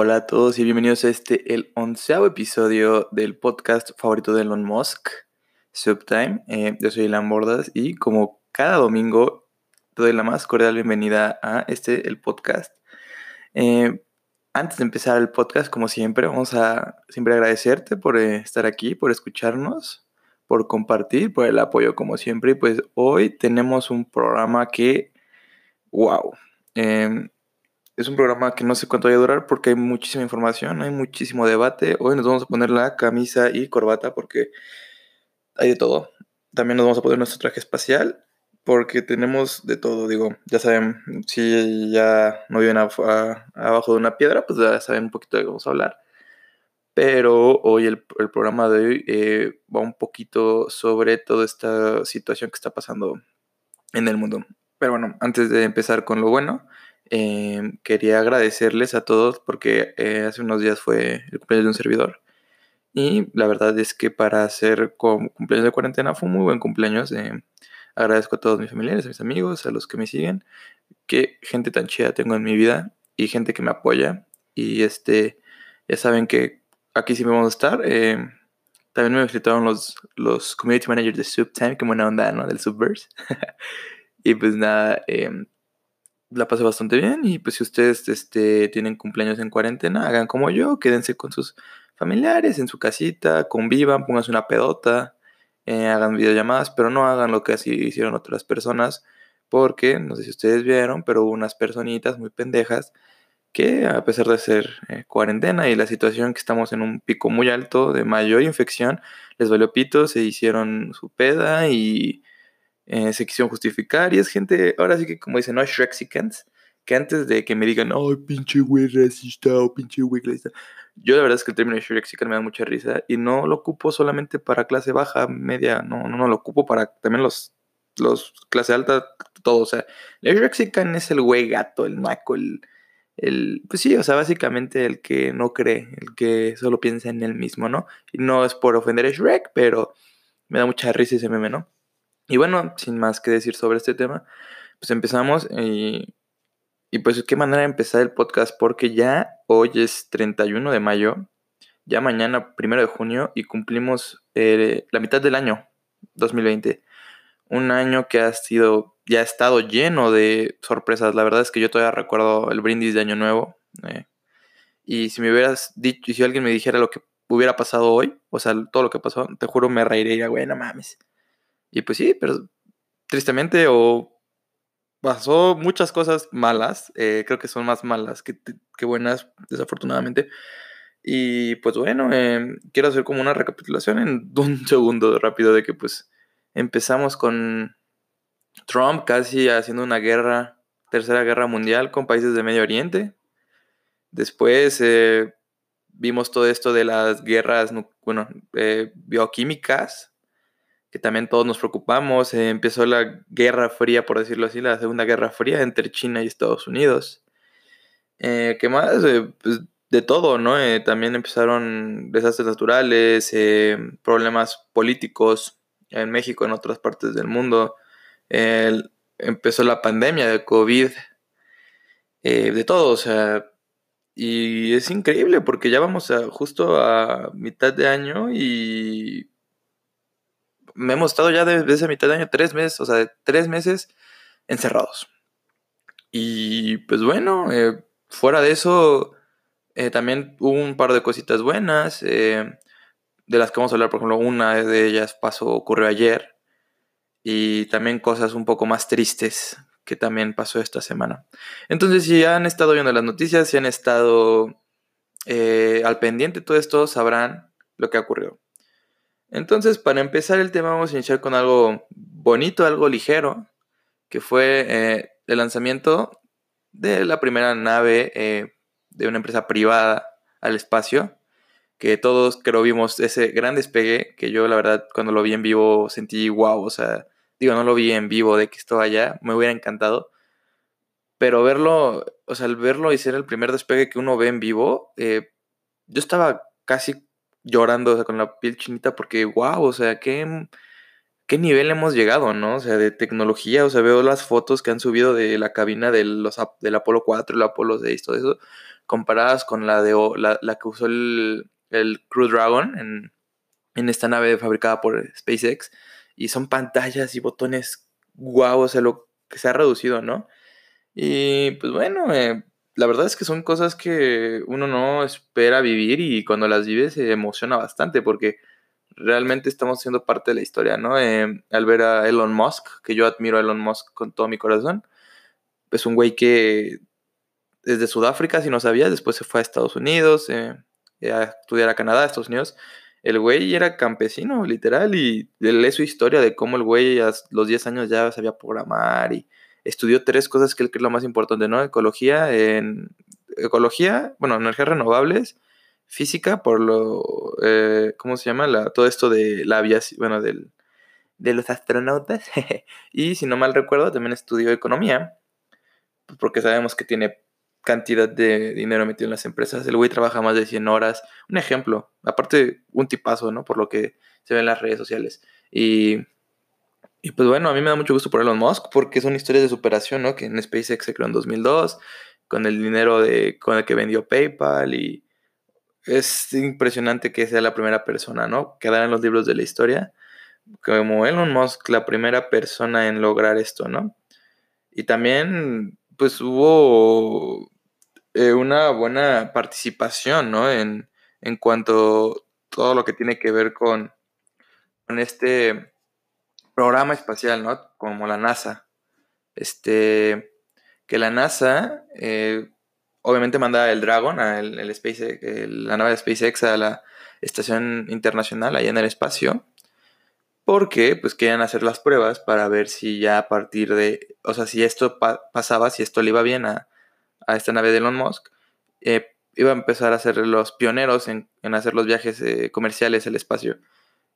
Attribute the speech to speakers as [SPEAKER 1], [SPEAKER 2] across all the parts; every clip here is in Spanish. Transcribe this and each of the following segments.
[SPEAKER 1] Hola a todos y bienvenidos a este, el onceavo episodio del podcast favorito de Elon Musk, Subtime. Eh, yo soy Elan Bordas y como cada domingo te doy la más cordial bienvenida a este, el podcast. Eh, antes de empezar el podcast, como siempre, vamos a siempre agradecerte por eh, estar aquí, por escucharnos, por compartir, por el apoyo como siempre. Y pues hoy tenemos un programa que, wow. Es un programa que no sé cuánto va a durar porque hay muchísima información, hay muchísimo debate. Hoy nos vamos a poner la camisa y corbata porque hay de todo. También nos vamos a poner nuestro traje espacial porque tenemos de todo. Digo, ya saben, si ya no viven abajo de una piedra, pues ya saben un poquito de qué vamos a hablar. Pero hoy el, programa de hoy eh, va un poquito sobre toda esta situación que está pasando en el mundo. Pero bueno, antes de empezar con lo bueno, Em, quería agradecerles a todos porque eh, hace unos días fue el cumpleaños de un servidor. Y la verdad es que para hacer cumpleaños de cuarentena fue un muy buen cumpleaños. Em, agradezco a todos mis familiares, a mis amigos, a los que me siguen. Qué gente tan chida tengo en mi vida y gente que me apoya. Y este, ya saben que aquí sí me vamos a estar. Em, también me visitaron los, los community managers de Subtime, que buena onda, ¿no? Del Subverse. y pues nada, la pasé bastante bien y pues si ustedes este, tienen cumpleaños en cuarentena, hagan como yo, quédense con sus familiares en su casita, convivan, pónganse una pedota, eh, hagan videollamadas, pero no hagan lo que así hicieron otras personas, porque no sé si ustedes vieron, pero hubo unas personitas muy pendejas que a pesar de ser eh, cuarentena y la situación que estamos en un pico muy alto de mayor infección, les valió pito, se hicieron su peda y eh, se quisieron justificar y es gente, ahora sí que como dicen, no Shrexicans, que antes de que me digan, ay, pinche güey racista o pinche güey racista, yo la verdad es que el término Shrexican me da mucha risa y no lo ocupo solamente para clase baja, media, no, no, no lo ocupo para también los, los clase alta, todo, o sea, el Shrexican es el güey gato, el naco, el, el, pues sí, o sea, básicamente el que no cree, el que solo piensa en él mismo, ¿no? Y no es por ofender a Shrek, pero me da mucha risa ese meme, ¿no? Y bueno, sin más que decir sobre este tema, pues empezamos y, pues qué manera de empezar el podcast porque ya hoy es 31 de mayo, ya mañana primero de junio y cumplimos eh, la mitad del año 2020. Un año que ha sido, ya ha estado lleno de sorpresas. La verdad es que yo todavía recuerdo el brindis de Año Nuevo. Eh, y si me hubieras dicho, si alguien me dijera lo que hubiera pasado hoy, o sea, todo lo que pasó, te juro me reiría, güey, no mames. Y pues sí, pero tristemente o pasó muchas cosas malas, eh, creo que son más malas que, buenas, desafortunadamente. Y pues bueno, em, quiero hacer como una recapitulación en un segundo rápido de que pues empezamos con Trump casi haciendo una guerra, tercera guerra mundial con países de Medio Oriente. Después eh, vimos todo esto de las guerras, bueno, eh, bioquímicas que también todos nos preocupamos. Eh, empezó la Guerra Fría, por decirlo así, la Segunda Guerra Fría entre China y Estados Unidos. Eh, ¿Qué más? Eh, pues, de todo, ¿no? también empezaron desastres naturales, problemas políticos en México, en otras partes del mundo. empezó la pandemia de COVID, de todo, o sea, y es increíble porque ya vamos a, justo a mitad de año y me hemos estado ya desde mitad de año, tres meses, o sea, tres meses encerrados. Y pues bueno, eh, fuera de eso, eh, también hubo un par de cositas buenas, eh, de las que vamos a hablar, por ejemplo, una de ellas pasó, ocurrió ayer, y también cosas un poco más tristes que también pasó esta semana. Entonces, si han estado viendo las noticias, si han estado al pendiente de todo esto, sabrán lo que ocurrió. Entonces, para empezar el tema, vamos a iniciar con algo bonito, algo ligero, que fue eh, el lanzamiento de la primera nave eh, de una empresa privada al espacio, que todos creo vimos ese gran despegue, que yo la verdad cuando lo vi en vivo sentí wow, o sea, digo, no lo vi en vivo de que esto allá, me hubiera encantado, pero verlo, o sea, al verlo y ser el primer despegue que uno ve en vivo, eh, yo estaba casi llorando, o sea, con la piel chinita, porque wow, o sea, qué, qué nivel hemos llegado, ¿no? O sea, de tecnología, o sea, veo las fotos que han subido de la cabina de los, del Apolo 4, el Apolo 6, todo eso. comparadas con la, de, la, la que usó el, el Crew Dragon en, en esta nave fabricada por SpaceX. Y son pantallas y botones guau, o sea, lo que se ha reducido, ¿no? Y pues bueno, eh, la verdad es que son cosas que uno no espera vivir y cuando las vive se emociona bastante porque realmente estamos siendo parte de la historia, ¿no? Eh, al ver a Elon Musk, que yo admiro a Elon Musk con todo mi corazón, es un güey que desde Sudáfrica, si no sabías, después se fue a Estados Unidos, eh, a estudiar a Canadá, a Estados Unidos. El güey era campesino, literal, y lee su historia de cómo el güey a los 10 años ya sabía programar y estudió tres cosas que él cree lo más importante, ¿no? Ecología, en ecología, bueno, energías renovables, física, por lo, eh, ¿cómo se llama? La, todo esto de la aviación, bueno, del, de los astronautas. y si no mal recuerdo, también estudió economía, pues, porque sabemos que tiene cantidad de dinero metido en las empresas. El güey trabaja más de 100 horas. Un ejemplo, aparte un tipazo, ¿no? Por lo que se ve en las redes sociales. Y, y pues bueno, a mí me da mucho gusto por Elon Musk porque son historias de superación, ¿no? Que en SpaceX se creó en 2002 con el dinero de, con el que vendió PayPal y es impresionante que sea la primera persona, ¿no? Quedar en los libros de la historia como Elon Musk, la primera persona en lograr esto, ¿no? Y también, pues hubo eh, una buena participación, ¿no? En, en cuanto todo lo que tiene que ver con, con este programa espacial, ¿no? Como la NASA. Este, que la NASA, eh, obviamente manda el Dragon, a el, la nave de SpaceX a la estación internacional allá en el espacio, porque pues querían hacer las pruebas para ver si ya a partir de, o sea, si esto pasaba, si esto le iba bien a, a esta nave de Elon Musk, eh, iba a empezar a ser los pioneros en, hacer los viajes eh, comerciales al espacio.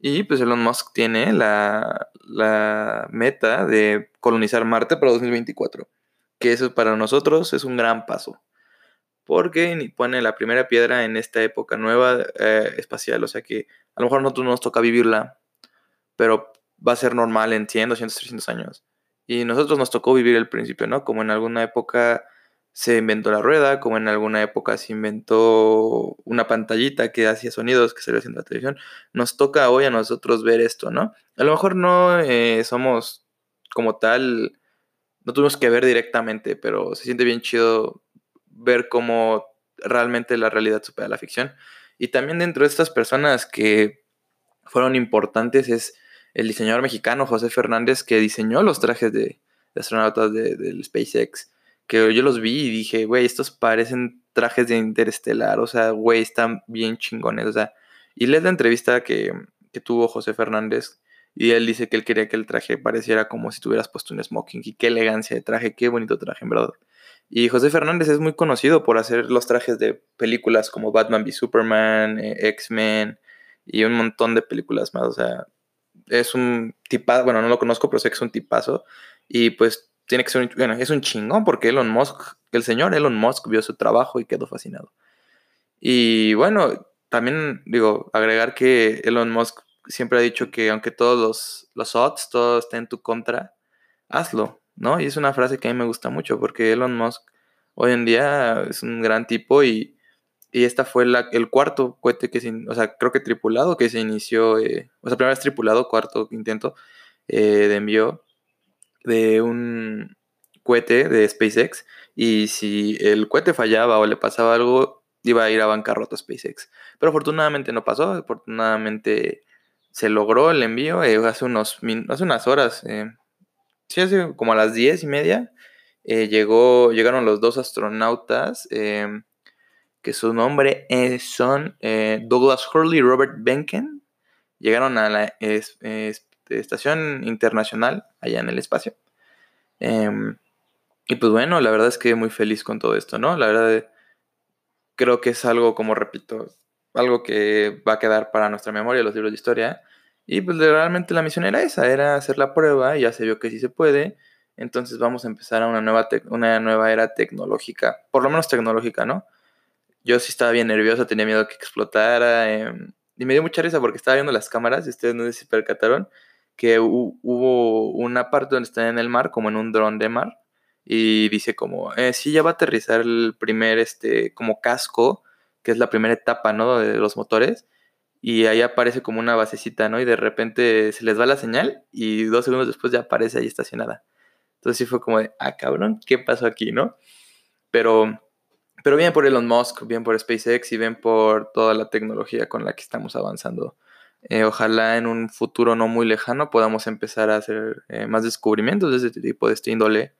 [SPEAKER 1] Y pues Elon Musk tiene la, la, meta de colonizar Marte para 2024, que eso para nosotros es un gran paso, porque pone la primera piedra en esta época nueva eh, espacial, o sea que a lo mejor a nosotros nos toca vivirla, pero va a ser normal en 100, 200, 300 años. Y nosotros nos tocó vivir el principio, ¿no? Como en alguna época se inventó la rueda, como en alguna época se inventó una pantallita que hacía sonidos que se haciendo la televisión. Nos toca hoy a nosotros ver esto, ¿no? A lo mejor no eh, somos como tal, no tuvimos que ver directamente, pero se siente bien chido ver cómo realmente la realidad supera la ficción. Y también dentro de estas personas que fueron importantes es el diseñador mexicano José Fernández que diseñó los trajes de, astronautas del SpaceX yo los vi y dije, güey, estos parecen trajes de interestelar, o sea, güey, están bien chingones, o sea, y lees la entrevista que, que tuvo José Fernández y él dice que él quería que el traje pareciera como si tuvieras puesto un smoking y qué elegancia de traje, qué bonito traje, en verdad. Y José Fernández es muy conocido por hacer los trajes de películas como Batman v Superman, eh, X-Men y un montón de películas más. O sea, es un tipazo, bueno, no lo conozco, pero sé que es un tipazo. Y pues tiene que ser un, bueno, es un chingón porque Elon Musk, el señor Elon Musk vio su trabajo y quedó fascinado. Y bueno, también digo, agregar que Elon Musk siempre ha dicho que aunque todos los, los odds, todo esté en tu contra, hazlo, ¿no? Y es una frase que a mí me gusta mucho porque Elon Musk hoy en día es un gran tipo y, y esta fue la, el cuarto cohete que se, o sea, creo que tripulado que se inició, eh, o sea, primera vez tripulado, cuarto intento eh, de envío de un cohete de SpaceX y si el cohete fallaba o le pasaba algo, iba a ir a bancarrota SpaceX. Pero afortunadamente no pasó, afortunadamente se logró el envío eh, hace, unos, hace unas horas, eh, sí, hace como a las diez y media, eh, llegó, llegaron los dos astronautas, que su nombre son Douglas Hurley y Robert Benken, llegaron a la estación internacional allá en el espacio. Em, y pues bueno, la verdad es que muy feliz con todo esto, ¿no? La verdad creo que es algo, como repito, algo que va a quedar para nuestra memoria, los libros de historia. Y pues realmente la misión era esa, era hacer la prueba, y ya se vio que sí se puede. Entonces vamos a empezar a una nueva, una nueva era tecnológica, por lo menos tecnológica, ¿no? Yo sí estaba bien nervioso, tenía miedo que explotara. Em, y me dio mucha risa porque estaba viendo las cámaras, y ustedes no sé si percataron, que hubo una parte donde están en el mar, como en un dron de mar, y dice como, eh, sí, ya va a aterrizar el primer, este, como casco, que es la primera etapa, ¿no? De los motores, y ahí aparece como una basecita, ¿no? Y de repente se les va la señal y dos segundos después ya aparece ahí estacionada. Entonces sí fue como de, ah, cabrón, ¿qué pasó aquí, no? Pero, pero bien por Elon Musk, bien por SpaceX y bien por toda la tecnología con la que estamos avanzando. Eh, ojalá en un futuro no muy lejano podamos empezar a hacer eh, más descubrimientos de este tipo, de este índole,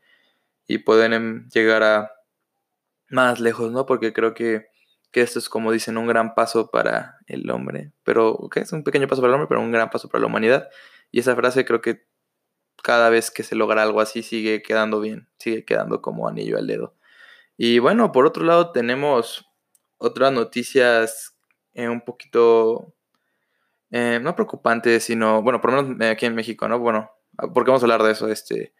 [SPEAKER 1] y pueden em, llegar a más lejos, ¿no? Porque creo que, esto es, como dicen, un gran paso para el hombre, pero que es un pequeño paso para el hombre, pero un gran paso para la humanidad. Y esa frase creo que cada vez que se logra algo así sigue quedando bien, sigue quedando como anillo al dedo. Y bueno, por otro lado tenemos otras noticias eh, un poquito, eh, no preocupantes, sino, bueno, por lo menos aquí en México, ¿no? Bueno, porque vamos a hablar de eso, este,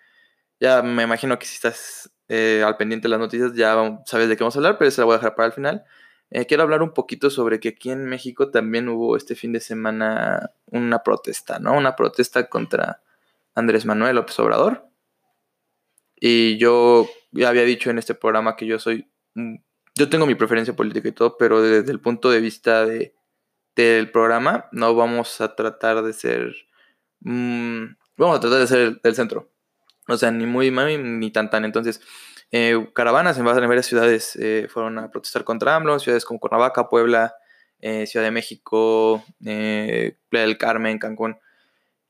[SPEAKER 1] ya me imagino que si estás eh, al pendiente de las noticias ya sabes de qué vamos a hablar, pero se la voy a dejar para el final. Eh, quiero hablar un poquito sobre que aquí en México también hubo este fin de semana una protesta, ¿no? Una protesta contra Andrés Manuel López Obrador. Y yo ya había dicho en este programa que yo soy, yo tengo mi preferencia política y todo, pero desde el punto de vista de, del programa no vamos a tratar de ser, mm, vamos a tratar de ser del centro. O sea, ni muy mami ni tan tan. Entonces, eh, caravanas en varias ciudades eh, fueron a protestar contra AMLO, ciudades como Cuernavaca, Puebla, eh, Ciudad de México, Playa del Carmen, Cancún.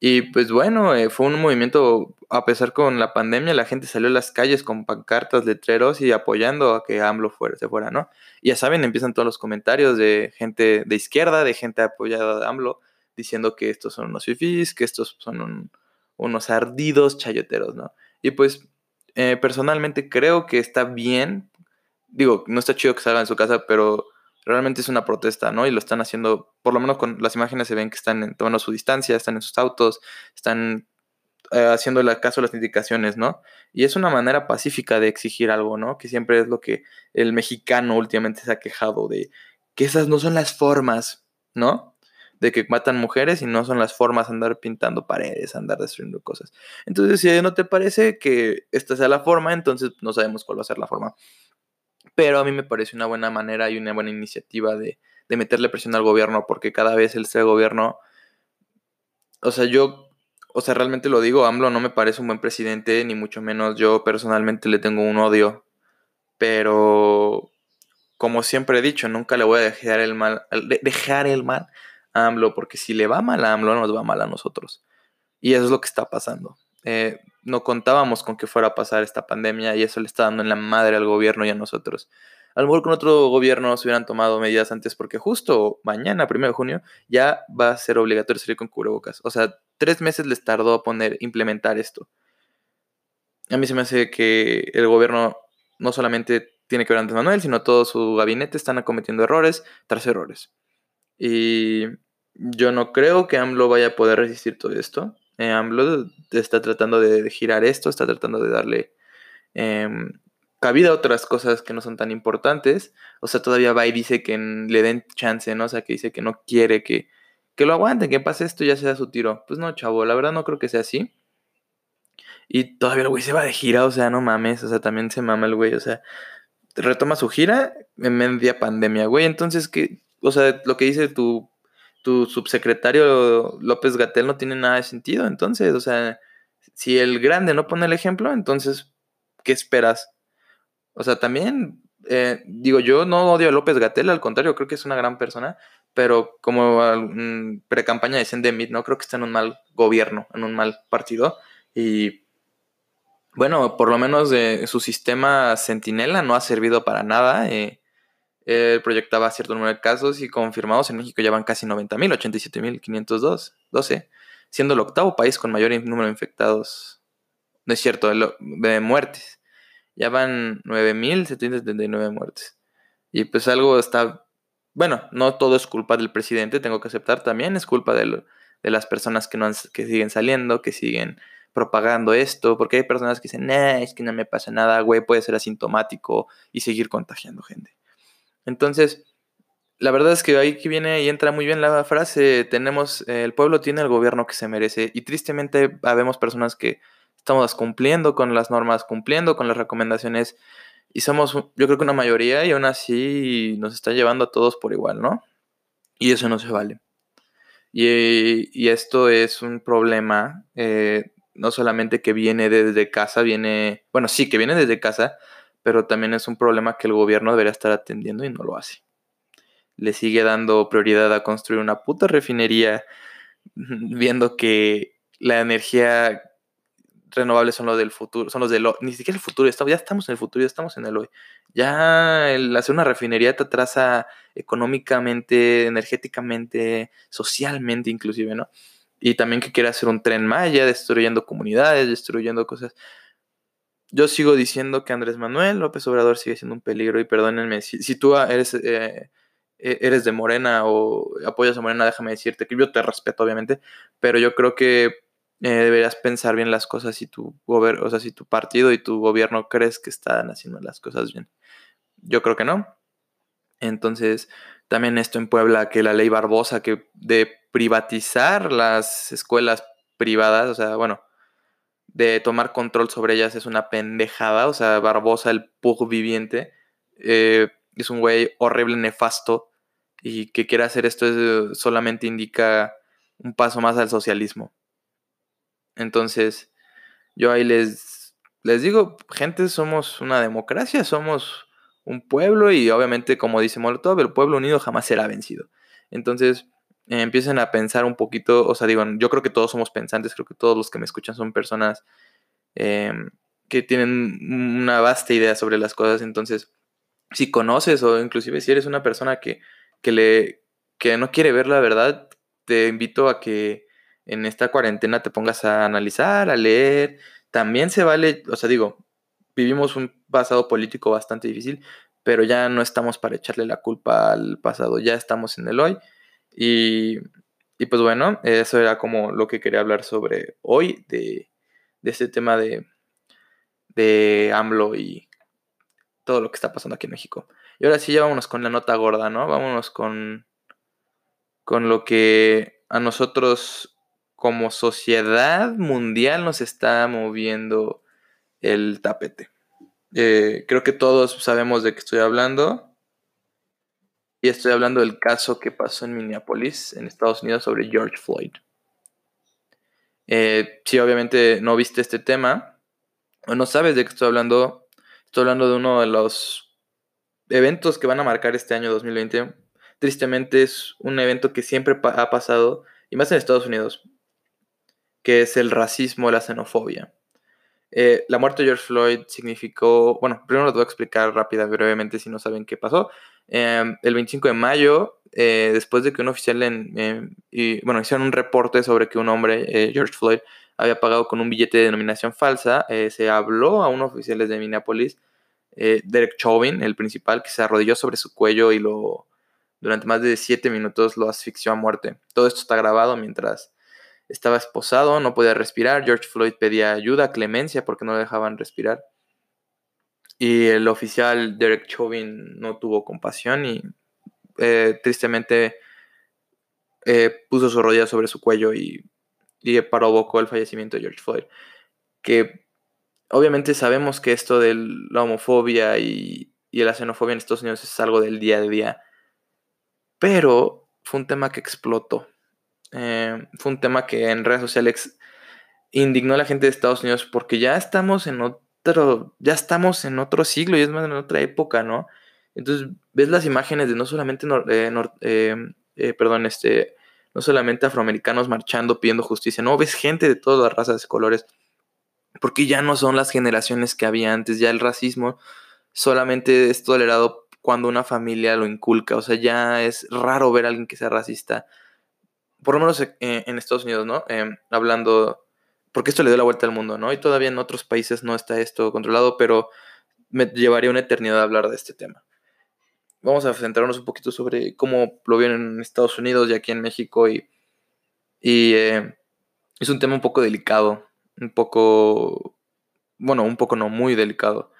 [SPEAKER 1] Y pues bueno, fue un movimiento, a pesar con la pandemia, la gente salió a las calles con pancartas, letreros y apoyando a que AMLO fuera, se fuera, ¿no? Y ya saben, empiezan todos los comentarios de gente de izquierda, de gente apoyada a AMLO, diciendo que estos son unos fifís, que estos son un, unos ardidos chayoteros, ¿no? Y pues eh, personalmente creo que está bien, digo, no está chido que salgan en su casa, pero realmente es una protesta, ¿no? Y lo están haciendo, por lo menos con las imágenes se ven que están tomando su distancia, están en sus autos, están eh, haciendo caso a las indicaciones, ¿no? Y es una manera pacífica de exigir algo, ¿no? Que siempre es lo que el mexicano últimamente se ha quejado de que esas no son las formas, ¿no? de que matan mujeres y no son las formas andar pintando paredes, andar destruyendo cosas. Entonces, si no te parece que esta sea la forma, entonces no sabemos cuál va a ser la forma. Pero a mí me parece una buena manera y una buena iniciativa de, meterle presión al gobierno, porque cada vez el ser gobierno, o sea, yo, o sea, realmente lo digo, AMLO no me parece un buen presidente, ni mucho menos yo personalmente le tengo un odio, pero como siempre he dicho, nunca le voy a dejar el mal, dejar el mal AMLO, porque si le va mal a AMLO, nos va mal a nosotros. Y eso es lo que está pasando. Eh, no contábamos con que fuera a pasar esta pandemia y eso le está dando en la madre al gobierno y a nosotros. A lo mejor con otro gobierno se hubieran tomado medidas antes porque justo mañana, 1 de junio, ya va a ser obligatorio salir con cubrebocas. O sea, tres meses les tardó a poner, implementar esto. A mí se me hace que el gobierno no solamente tiene que ver Andrés Manuel, sino todo su gabinete están acometiendo errores tras errores. Y yo no creo que AMLO vaya a poder resistir todo esto. Eh, está tratando de, girar esto, está tratando de darle em, cabida a otras cosas que no son tan importantes. O sea, todavía va y dice que le den chance, ¿no? O sea, que dice que no quiere que, que lo aguanten, que pase esto y ya sea su tiro. Pues no, chavo, la verdad no creo que sea así. Y todavía el güey se va de gira, o sea, no mames, o sea, también se mama el güey, o sea, retoma su gira en media pandemia, güey. Entonces, ¿qué, o sea, lo que dice tu, tu subsecretario López Gatel no tiene nada de sentido. Entonces, o sea, si el grande no pone el ejemplo, entonces, ¿qué esperas? O sea, también, eh, digo, yo no odio a López Gatel, al contrario, creo que es una gran persona, pero como pre-campaña de Sendemit, ¿no? Creo que está en un mal gobierno, en un mal partido. Y bueno, por lo menos de su sistema Centinela no ha servido para nada. Eh, él proyectaba cierto número de casos y confirmados en México ya van casi 90.000, 87.512, siendo el octavo país con mayor número de infectados, no es cierto, de muertes. Ya van 9.779 muertes. Y pues algo está, bueno, no todo es culpa del presidente, tengo que aceptar, también es culpa de, las personas que, no que siguen saliendo, que siguen propagando esto, porque hay personas que dicen, es que no me pasa nada, güey, puede ser asintomático y seguir contagiando gente. Entonces, la verdad es que ahí que viene y entra muy bien la frase, tenemos, el pueblo tiene el gobierno que se merece y tristemente vemos personas que estamos cumpliendo con las normas, cumpliendo con las recomendaciones y somos, yo creo que una mayoría y aún así nos está llevando a todos por igual, ¿no? Y eso no se vale. Y, esto es un problema, eh, no solamente que viene desde casa, viene, bueno, sí, que viene desde casa, pero también es un problema que el gobierno debería estar atendiendo y no lo hace. Le sigue dando prioridad a construir una puta refinería, viendo que la energía renovable son los del futuro, son los del ni siquiera el futuro, ya estamos en el futuro, ya estamos en el hoy. Ya el hacer una refinería te atrasa económicamente, energéticamente, socialmente inclusive, ¿no? Y también que quiere hacer un tren Maya, destruyendo comunidades, destruyendo cosas. Yo sigo diciendo que Andrés Manuel López Obrador sigue siendo un peligro y perdónenme, si, tú eres, eh, e, eres de Morena o apoyas a Morena, déjame decirte que yo te respeto obviamente, pero yo creo que eh, deberías pensar bien las cosas si tu, o sea, si tu partido y tu gobierno crees que están haciendo las cosas bien. Yo creo que no. Entonces, también esto en Puebla, que la ley Barbosa, que de privatizar las escuelas privadas, o sea, bueno, de tomar control sobre ellas es una pendejada. O sea, Barbosa, el pug viviente, eh, es un güey horrible, nefasto. Y que quiere hacer esto es, solamente indica un paso más al socialismo. Entonces, yo ahí les, les digo, gente, somos una democracia, somos un pueblo y obviamente, como dice Molotov, el pueblo unido jamás será vencido. Entonces, empiecen a pensar un poquito, o sea, digo, yo creo que todos somos pensantes, creo que todos los que me escuchan son personas em, que tienen una vasta idea sobre las cosas, entonces, si conoces o inclusive si eres una persona que, que, le, que no quiere ver la verdad, te invito a que en esta cuarentena te pongas a analizar, a leer, también se vale, o sea, digo, vivimos un pasado político bastante difícil, pero ya no estamos para echarle la culpa al pasado, ya estamos en el hoy y, pues bueno, eso era como lo que quería hablar sobre hoy, de, este tema de, de AMLO y todo lo que está pasando aquí en México. Y ahora sí, ya vámonos con la nota gorda, ¿no? Vámonos con, con lo que a nosotros como sociedad mundial nos está moviendo el tapete. Eh, creo que todos sabemos de qué estoy hablando. Y estoy hablando del caso que pasó en Minneapolis, en Estados Unidos, sobre George Floyd. Eh, si obviamente no viste este tema, o no sabes de qué estoy hablando, estoy hablando de uno de los eventos que van a marcar este año 2020. Tristemente es un evento que siempre ha pasado, y más en Estados Unidos, que es el racismo, la xenofobia. Eh, la muerte de George Floyd significó, bueno, primero lo voy a explicar rápida, brevemente si no saben qué pasó. Em, el 25 de mayo, eh, después de que un oficial, en, y, bueno, hicieron un reporte sobre que un hombre, eh, George Floyd, había pagado con un billete de denominación falsa, se habló a unos oficiales de Minneapolis, Derek Chauvin, el principal, que se arrodilló sobre su cuello y lo, durante más de siete minutos lo asfixió a muerte. Todo esto está grabado mientras estaba esposado, no podía respirar. George Floyd pedía ayuda, clemencia, porque no le dejaban respirar. Y el oficial Derek Chauvin no tuvo compasión y eh, tristemente eh, puso su rodilla sobre su cuello y, y provocó el fallecimiento de George Floyd. Que obviamente sabemos que esto de la homofobia y, y la xenofobia en Estados Unidos es algo del día a día. Pero fue un tema que explotó eh, fue un tema que en redes sociales indignó a la gente de Estados Unidos porque ya estamos en otro, ya estamos en otro siglo y es más en otra época, ¿no? Entonces ves las imágenes de no solamente, eh, eh, perdón, este, no solamente afroamericanos marchando pidiendo justicia, no, ves gente de todas las razas y colores, porque ya no son las generaciones que había antes, ya el racismo solamente es tolerado cuando una familia lo inculca, o sea, ya es raro ver a alguien que sea racista por lo menos eh, en Estados Unidos, ¿no? Em, hablando, porque esto le dio la vuelta al mundo, ¿no? Y todavía en otros países no está esto controlado, pero me llevaría una eternidad a hablar de este tema. Vamos a centrarnos un poquito sobre cómo lo vieron en Estados Unidos y aquí en México y, y eh, es un tema un poco delicado, un poco, bueno, un poco no, muy delicado.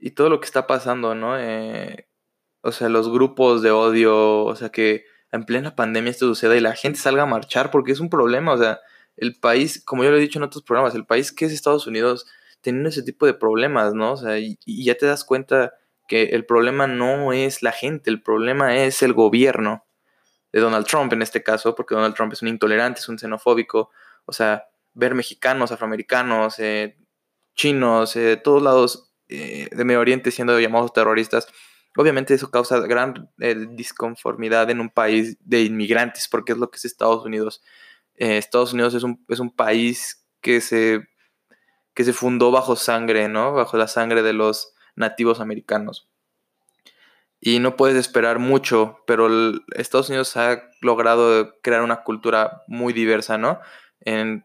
[SPEAKER 1] Y todo lo que está pasando, ¿no? Eh, o sea, los grupos de odio, o sea, que en plena pandemia esto suceda y la gente salga a marchar porque es un problema, o sea, el país, como yo lo he dicho en otros programas, el país que es Estados Unidos teniendo ese tipo de problemas, ¿no? O sea, y, ya te das cuenta que el problema no es la gente, el problema es el gobierno de Donald Trump en este caso, porque Donald Trump es un intolerante, es un xenofóbico, o sea, ver mexicanos, afroamericanos, eh, chinos, eh, de todos lados eh, de Medio Oriente siendo llamados terroristas, obviamente eso causa gran disconformidad en un país de inmigrantes, porque es lo que es Estados Unidos. Estados Unidos es un, es un país que se, que se fundó bajo sangre, ¿no? Bajo la sangre de los nativos americanos. Y no puedes esperar mucho, pero Estados Unidos ha logrado crear una cultura muy diversa, ¿no?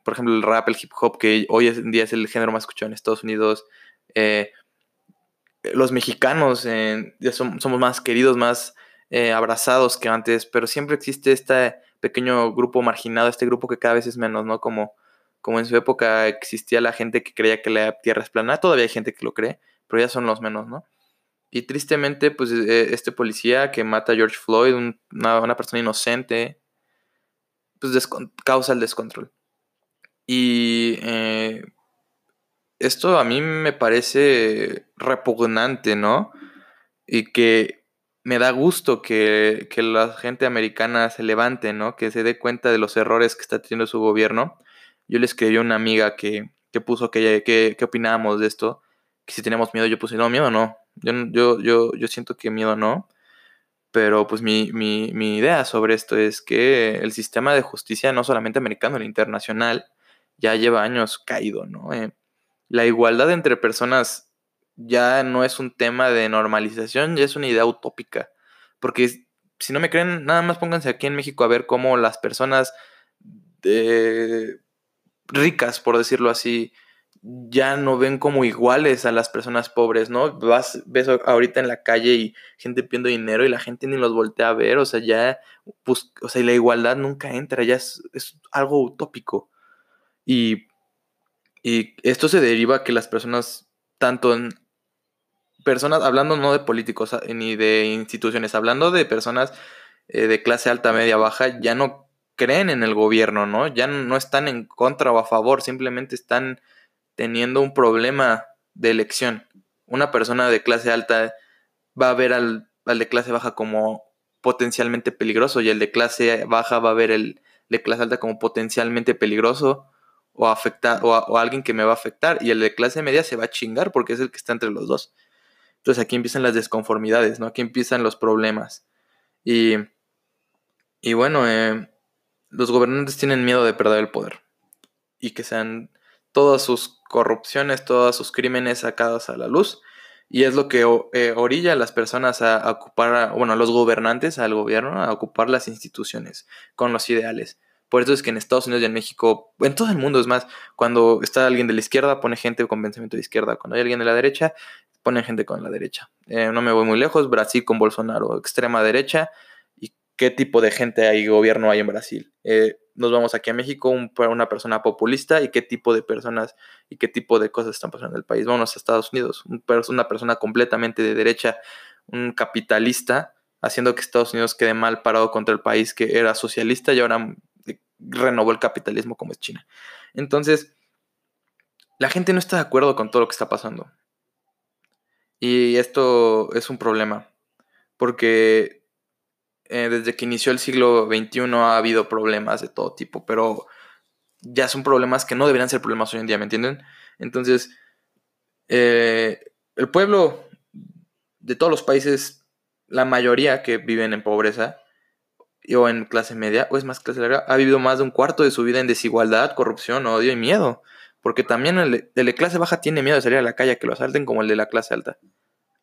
[SPEAKER 1] Por ejemplo, el rap, el hip hop, que hoy en día es el género más escuchado en Estados Unidos. Eh, los mexicanos ya somos más queridos, más eh, abrazados que antes, pero siempre existe este pequeño grupo marginado, este grupo que cada vez es menos, ¿no? Como, como en su época existía la gente que creía que la Tierra es plana, todavía hay gente que lo cree, pero ya son los menos, ¿no? Y tristemente, pues eh, este policía que mata a George Floyd, una, persona inocente, pues causa el descontrol. Y eh, esto a mí me parece repugnante, ¿no? Y que me da gusto que, la gente americana se levante, ¿no? Que se dé cuenta de los errores que está teniendo su gobierno. Yo le escribí a una amiga que, puso que, que, opinábamos de esto si tenemos miedo, yo puse, no, miedo no. Yo, yo, yo, yo siento que miedo no. Pero pues mi, idea sobre esto es que el sistema de justicia, no solamente americano, el internacional, ya lleva años caído, ¿no? Eh, la igualdad entre personas ya no es un tema de normalización, ya es una idea utópica. Porque si no me creen, nada más pónganse aquí en México a ver cómo las personas de ricas, por decirlo así, ya no ven como iguales a las personas pobres, ¿no? Vas, ves ahorita en la calle y gente pidiendo dinero y la gente ni los voltea a ver, o sea, ya, o sea, la igualdad nunca entra, ya es, algo utópico. Y, y, esto se deriva que las personas, tanto en personas, hablando no de políticos ni de instituciones, hablando de personas eh, de clase alta, media, baja, ya no creen en el gobierno, ¿no? Ya no están en contra o a favor, simplemente están teniendo un problema de elección. Una persona de clase alta va a ver al, de clase baja como potencialmente peligroso y el de clase baja va a ver el de clase alta como potencialmente peligroso o, afecta, o, alguien que me va a afectar y el de clase media se va a chingar porque es el que está entre los dos. Entonces aquí empiezan las desconformidades, ¿no? Aquí empiezan los problemas. Y, y bueno, eh, los gobernantes tienen miedo de perder el poder y que sean todas sus corrupciones, todos sus crímenes sacados a la luz. Y es lo que eh, orilla a las personas a, ocupar, bueno, a los gobernantes, al gobierno, a ocupar las instituciones con los ideales. Por eso es que en Estados Unidos y en México, en todo el mundo es más, cuando está alguien de la izquierda, pone gente con pensamiento de izquierda. Cuando hay alguien de la derecha, pone gente con la derecha. Eh, no me voy muy lejos, Brasil con Bolsonaro, extrema derecha. ¿Y qué tipo de gente hay, gobierno hay en Brasil? Eh, nos vamos aquí a México, un, una persona populista y qué tipo de personas y qué tipo de cosas están pasando en el país. Vamos a Estados Unidos, una persona completamente de derecha, un capitalista, haciendo que Estados Unidos quede mal parado contra el país que era socialista y ahora eh, renovó el capitalismo como es China. Entonces, la gente no está de acuerdo con todo lo que está pasando. Y esto es un problema, porque eh, desde que inició el siglo XXI ha habido problemas de todo tipo, pero ya son problemas que no deberían ser problemas hoy en día, ¿me entienden? Entonces, eh, el pueblo de todos los países, la mayoría que viven en pobreza o en clase media, o es más clase larga, ha vivido más de un cuarto de su vida en desigualdad, corrupción, odio y miedo. Porque también el, de la clase baja tiene miedo de salir a la calle que lo asalten como el de la clase alta.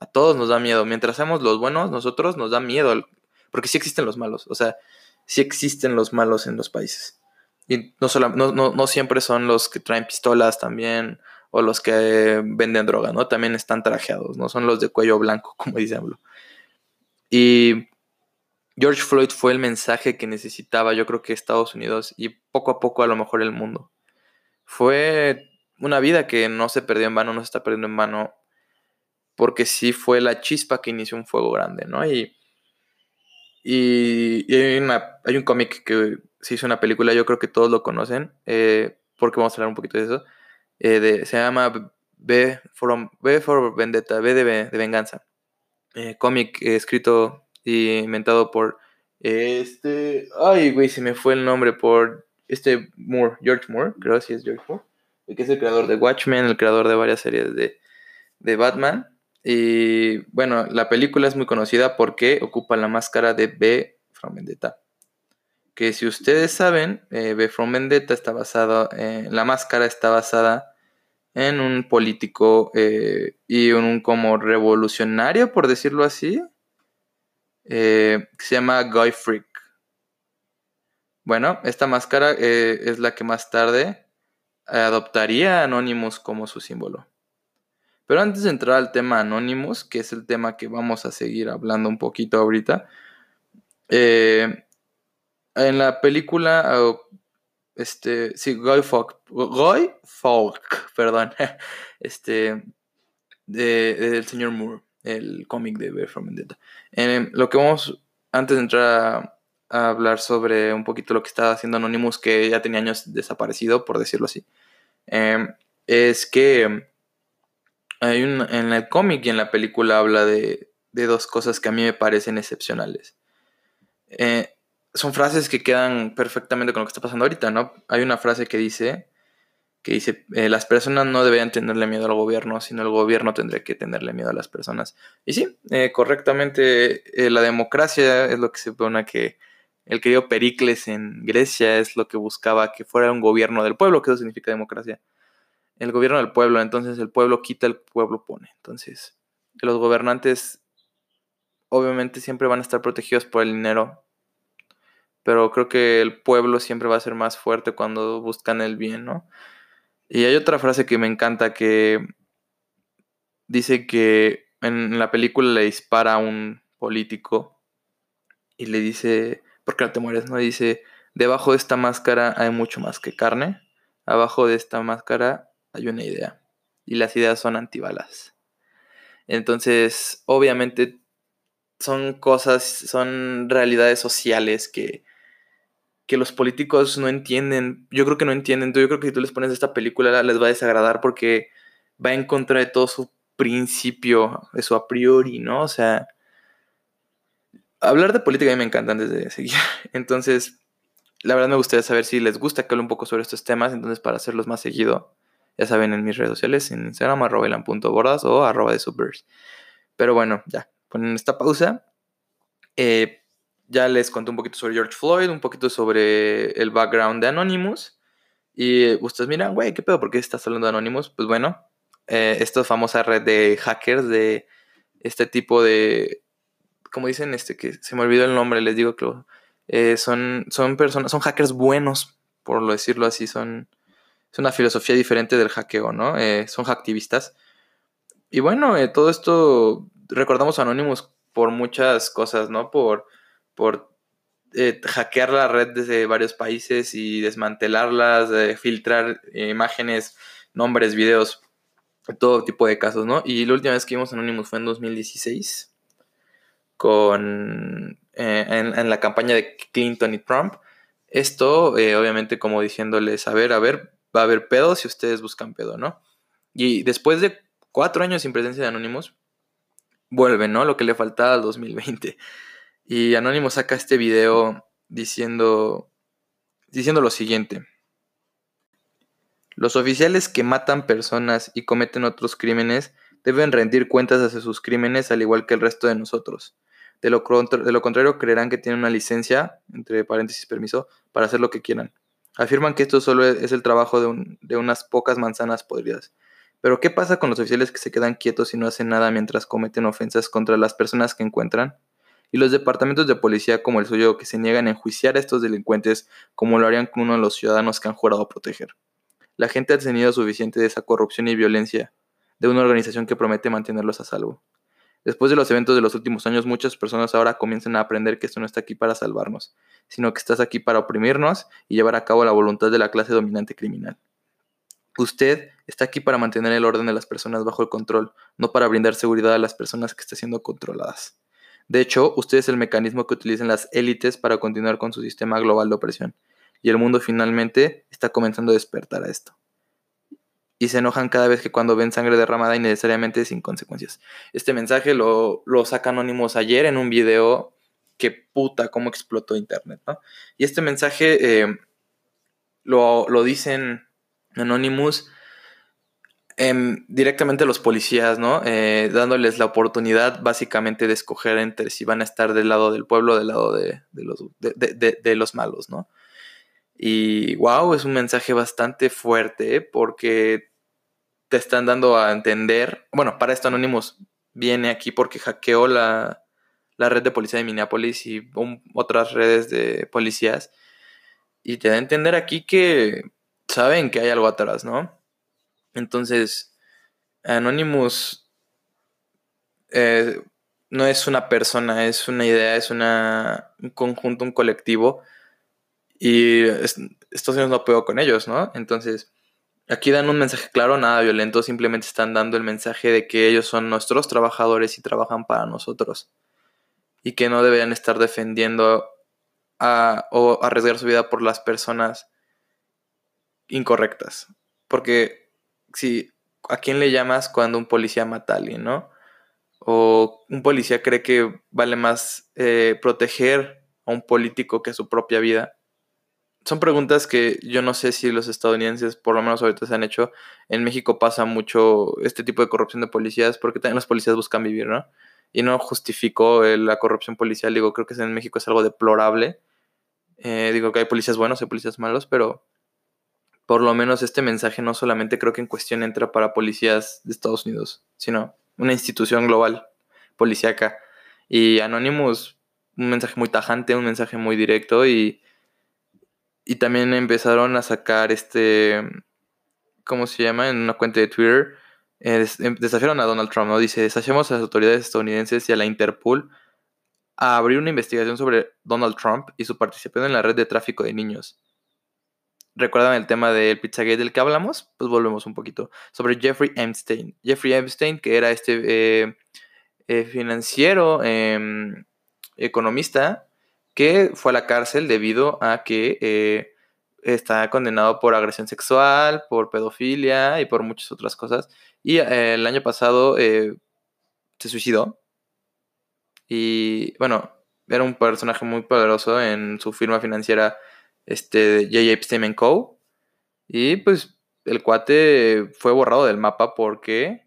[SPEAKER 1] A todos nos da miedo. Mientras seamos los buenos, nosotros nos da miedo porque sí existen los malos, o sea, sí existen los malos en los países. Y no, solo, no, siempre son los que traen pistolas también o los que venden droga, ¿no? También están trajeados, ¿no? Son los de cuello blanco, como dice AMLO. Y George Floyd fue el mensaje que necesitaba, yo creo que Estados Unidos y poco a poco a lo mejor el mundo. Fue una vida que no se perdió en vano, no se está perdiendo en vano, porque sí fue la chispa que inició un fuego grande, ¿no? Y Y, hay, una, hay un cómic que se hizo una película, yo creo que todos lo conocen, eh, porque vamos a hablar un poquito de eso. Eh, de, se llama B for, B for Vendetta, B de, de Venganza. Eh, cómic escrito y inventado por este. Ay, güey, se me fue el nombre por este Moore, George Moore, creo que sí es George Moore, que es el creador de Watchmen, el creador de varias series de, de Batman. Y bueno, la película es muy conocida porque ocupa la máscara de B from Vendetta. Que si ustedes saben, eh, B from Vendetta está basado, en la máscara está basada en un político eh, y un como revolucionario, por decirlo así, eh, que se llama Guy Freak. Bueno, esta máscara es la que más tarde adoptaría Anonymous como su símbolo. Pero antes de entrar al tema Anonymous, que es el tema que vamos a seguir hablando un poquito ahorita, eh, en la película, este, sí, Guy Fawkes, Guy Fawkes, perdón, este, del señor Moore, el cómic de Bear from Vendetta. lo que vamos, antes de entrar a, hablar sobre un poquito lo que estaba haciendo Anonymous, que ya tenía años desaparecido, por decirlo así, eh, es que hay un, en el cómic y en la película habla de, dos cosas que a mí me parecen excepcionales. Eh, son frases que quedan perfectamente con lo que está pasando ahorita, ¿no? Hay una frase que dice que dice, eh, las personas no deberían tenerle miedo al gobierno, sino el gobierno tendría que tenerle miedo a las personas. Y sí, eh, correctamente, la democracia es lo que se supone que el querido Pericles en Grecia es lo que buscaba que fuera un gobierno del pueblo, que eso significa democracia el gobierno del pueblo, entonces el pueblo quita, el pueblo pone. Entonces, los gobernantes obviamente siempre van a estar protegidos por el dinero, pero creo que el pueblo siempre va a ser más fuerte cuando buscan el bien, ¿no? Y hay otra frase que me encanta que dice que en la película le dispara a un político y le dice, ¿por qué no te mueres? No dice, debajo de esta máscara hay mucho más que carne, abajo de esta máscara hay una idea. Y las ideas son antibalas. Entonces, obviamente, son cosas, son realidades sociales que, que los políticos no entienden. Yo creo que no entienden. Yo creo que si tú les pones esta película les va a desagradar porque va en contra de todo su principio, de su a priori, ¿no? O sea, hablar de política a mí me encanta antes de seguir. Entonces, la verdad me gustaría saber si les gusta que hable un poco sobre estos temas, entonces para hacerlos más seguido, ya saben, en mis redes sociales, en Instagram, arroba o arroba de supers. Pero bueno, ya, ponen esta pausa. Eh, ya les conté un poquito sobre George Floyd, un poquito sobre el background de Anonymous. Y ustedes miran, güey, ¿qué pedo? ¿Por qué estás hablando de Anonymous? Pues bueno, eh, esta famosa red de hackers, de este tipo de, como dicen, este que se me olvidó el nombre, les digo que eh, son, son personas, son hackers buenos, por lo decirlo así, son es una filosofía diferente del hackeo, ¿no? Eh, son hacktivistas. Y bueno, eh, todo esto recordamos Anonymous por muchas cosas, ¿no? Por, por hackear la red desde varios países y desmantelarlas, filtrar imágenes, nombres, videos, todo tipo de casos, ¿no? Y la última vez que vimos Anonymous fue en 2016 con, en, en, la campaña de Clinton y Trump. Esto, obviamente, como diciéndoles, a ver, a ver, va a haber pedo si ustedes buscan pedo, ¿no? Y después de cuatro años sin presencia de Anonymous, vuelve, ¿no? Lo que le faltaba al 2020. Y Anonymous saca este video diciendo, diciendo lo siguiente. Los oficiales que matan personas y cometen otros crímenes deben rendir cuentas hacia sus crímenes al igual que el resto de nosotros. De lo, de contrario, creerán que tienen una licencia, entre paréntesis permiso, para hacer lo que quieran. Afirman que esto solo es el trabajo de, unas pocas manzanas podridas. Pero ¿qué pasa con los oficiales que se quedan quietos y no hacen nada mientras cometen ofensas contra las personas que encuentran? Y los departamentos de policía como el suyo que se niegan a enjuiciar a estos delincuentes como lo harían con uno de los ciudadanos que han jurado proteger. La gente ha tenido suficiente de esa corrupción y violencia de una organización que promete mantenerlos a salvo. Después de los eventos de los últimos años, muchas personas ahora comienzan a aprender que esto no está aquí para salvarnos, sino que estás aquí para oprimirnos y llevar a cabo la voluntad de la clase dominante criminal. Usted está aquí para mantener el orden de las personas bajo el control, no para brindar seguridad a las personas que están siendo controladas. De hecho, usted es el mecanismo que utilizan las élites para continuar con su sistema global de opresión. Y el mundo finalmente está comenzando a despertar a esto. Y se enojan cada vez que cuando ven sangre derramada innecesariamente sin consecuencias. Este mensaje lo, lo saca Anonymous ayer en un video que puta, cómo explotó Internet, ¿no? Y este mensaje eh, lo, lo, dicen Anonymous eh, directamente a los policías, ¿no? Eh, dándoles la oportunidad básicamente de escoger entre si van a estar del lado del pueblo o del lado de, de los, de, de, los malos, ¿no? Y wow, es un mensaje bastante fuerte porque te están dando a entender, bueno, para esto Anonymous viene aquí porque hackeó la, la red de policía de Minneapolis y otras redes de policías. Y te da a entender aquí que saben que hay algo atrás, ¿no? Entonces, Anonymous eh, no es una persona, es una idea, es un conjunto, un colectivo. Y Estados Unidos no puedo con ellos, ¿no? Entonces, aquí dan un mensaje claro, nada violento, simplemente están dando el mensaje de que ellos son nuestros trabajadores y trabajan para nosotros y que no deberían estar defendiendo o arriesgar su vida por las personas incorrectas. Porque si a quién le llamas cuando un policía mata a alguien, ¿no? O un policía cree que vale más eh, proteger a un político que a su propia vida. Son preguntas que yo no sé si los estadounidenses, por lo menos ahorita se han hecho. En México pasa mucho este tipo de corrupción de policías porque también los policías buscan vivir, ¿no? y no justifico la corrupción policial. Digo, creo que en México es algo deplorable. Eh, digo que hay policías buenos y policías malos, pero por lo menos este mensaje no solamente creo que en cuestión entra para policías de Estados Unidos, sino una institución global policíaca. Y Anonymous, un mensaje muy tajante, un mensaje muy directo y, y también empezaron a sacar este, ¿cómo se llama? En una cuenta de Twitter eh, em, desafiaron a Donald Trump, ¿no? Dice, desafiamos a las autoridades estadounidenses y a la Interpol a abrir una investigación sobre Donald Trump y su participación en la red de tráfico de niños. ¿Recuerdan el tema del Pizzagate del que hablamos? Pues volvemos un poquito. Sobre Jeffrey Epstein. Jeffrey Epstein, que era este eh, eh, financiero, em, economista, que fue a la cárcel debido a que está condenado por agresión sexual, por pedofilia y por muchas otras cosas. Y eh, el año pasado eh, se suicidó. Y bueno, era un personaje muy poderoso en su firma financiera, este, J. Epstein Co. Y pues el cuate fue borrado del mapa porque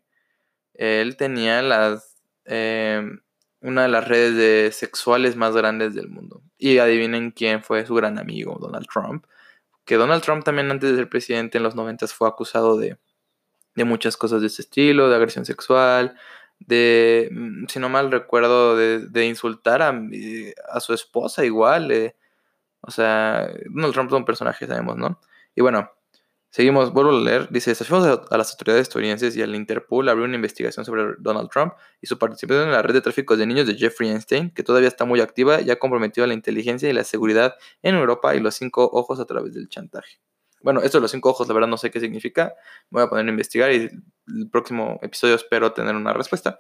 [SPEAKER 1] él tenía las, em, una de las redes de sexuales más grandes del mundo. Y adivinen quién fue su gran amigo, Donald Trump. Que Donald Trump también antes de ser presidente en los 90 fue acusado de de muchas cosas de ese estilo, de agresión sexual, de, mm, si no mal recuerdo, de, insultar a, a, su esposa igual. Eh, o sea, Donald Trump es un personaje, sabemos, ¿no? Y bueno, seguimos, vuelvo a leer, dice, desafiamos a, las autoridades estadounidenses y al Interpol a abrir una investigación sobre Donald Trump y su participación en la red de tráfico de niños de Jeffrey Einstein, que todavía está muy activa y ha comprometido la inteligencia y la seguridad en Europa y los cinco ojos a través del chantaje. Bueno, esto de los cinco ojos, la verdad no sé qué significa. voy a poner a investigar y el próximo episodio espero tener una respuesta.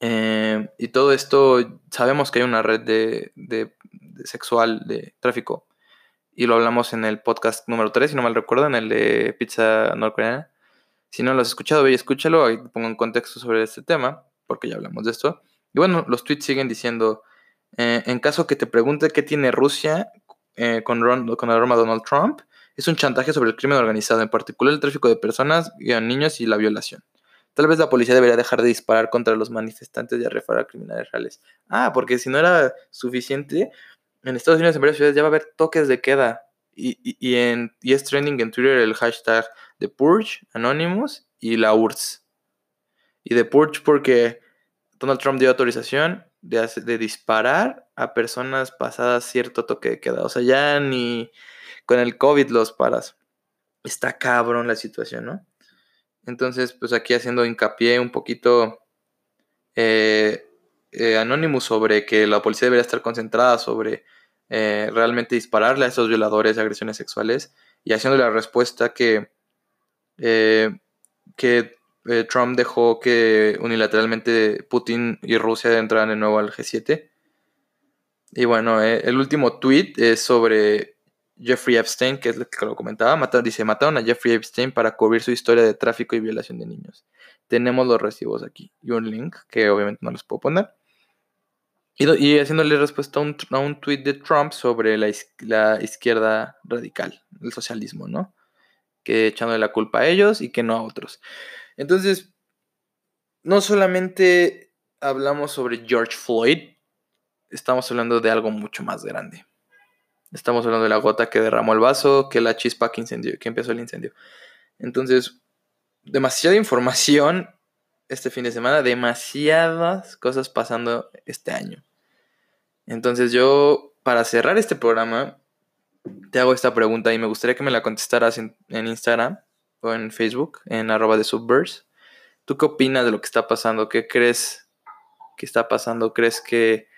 [SPEAKER 1] Eh, y todo esto, sabemos que hay una red de, sexual, de tráfico. Y lo hablamos en el podcast número 3, si no mal recuerdo, en el de pizza norcoreana. Si no lo has escuchado, ve y escúchalo. Ahí pongo un contexto sobre este tema, porque ya hablamos de esto. Y bueno, los tweets siguen diciendo, eh, en caso que te pregunte qué tiene Rusia eh, con, con la broma Donald Trump, es un chantaje sobre el crimen organizado, en particular el tráfico de personas, niños y la violación. Tal vez la policía debería dejar de disparar contra los manifestantes y arrefar a criminales reales. Ah, porque si no era suficiente, en Estados Unidos en varias ciudades ya va a haber toques de queda. Y, y, en, y es trending en Twitter el hashtag de Purge, Anonymous y la URSS. Y de Purge porque Donald Trump dio autorización de, de disparar a personas pasadas cierto toque de queda. O sea, ya ni con el COVID los paras. Está cabrón la situación, ¿no? Entonces, pues aquí haciendo hincapié un poquito eh, eh, Anonymous sobre que la policía debería estar concentrada sobre eh, realmente dispararle a esos violadores de agresiones sexuales y haciendo la respuesta que, que eh, Trump dejó que unilateralmente Putin y Rusia entraran de nuevo al G7. Y bueno, eh, el último tweet es sobre Jeffrey Epstein, que es lo que lo comentaba. dice, mataron a Jeffrey Epstein para cubrir su historia de tráfico y violación de niños. Tenemos los recibos aquí y un link que obviamente no les puedo poner. Y, haciéndole respuesta a un, a un tweet de Trump sobre la, la izquierda radical, el socialismo, ¿no? Que echándole la culpa a ellos y que no a otros. Entonces, no solamente hablamos sobre George Floyd, estamos hablando de algo mucho más grande. Estamos hablando de la gota que derramó el vaso, que la chispa que, incendió, que empezó el incendio. Entonces, demasiada información este fin de semana, demasiadas cosas pasando este año. Entonces yo, para cerrar este programa, te hago esta pregunta y me gustaría que me la contestaras en, Instagram o en Facebook, en arroba de Subverse. ¿Tú qué opinas de lo que está pasando? ¿Qué crees que está pasando? ¿Crees que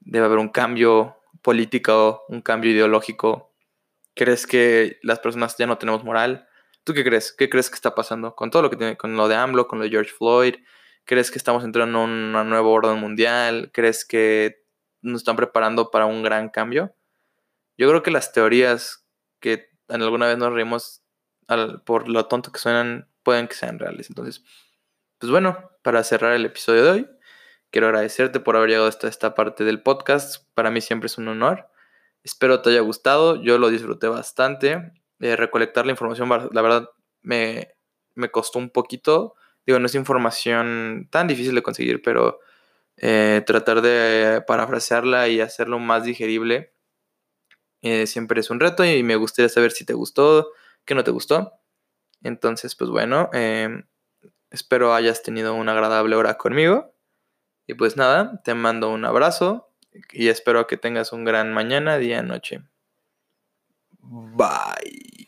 [SPEAKER 1] debe haber un cambio político, un cambio ideológico? ¿Crees que las personas ya no tenemos moral? ¿Tú qué crees? ¿Qué crees que está pasando con todo lo que tiene, con lo de AMLO, con lo de George Floyd? ¿Crees que estamos entrando en una nueva orden mundial? ¿Crees que nos están preparando para un gran cambio? Yo creo que las teorías que alguna vez nos reímos por lo tonto que suenan pueden que sean reales. Entonces, pues bueno, para cerrar el episodio de hoy, quiero agradecerte por haber llegado hasta esta parte del podcast. Para mí siempre es un honor. Espero te haya gustado. Yo lo disfruté bastante recolectar la información, la verdad me, costó un poquito. Digo, no es información tan difícil de conseguir, pero eh, tratar de parafrasearla y hacerlo más digerible eh, siempre es un reto y me gustaría saber si te gustó, qué no te gustó. Entonces, pues bueno, em, espero hayas tenido una agradable hora conmigo. Y pues nada, te mando un abrazo y espero que tengas un gran mañana, día, noche. Bye.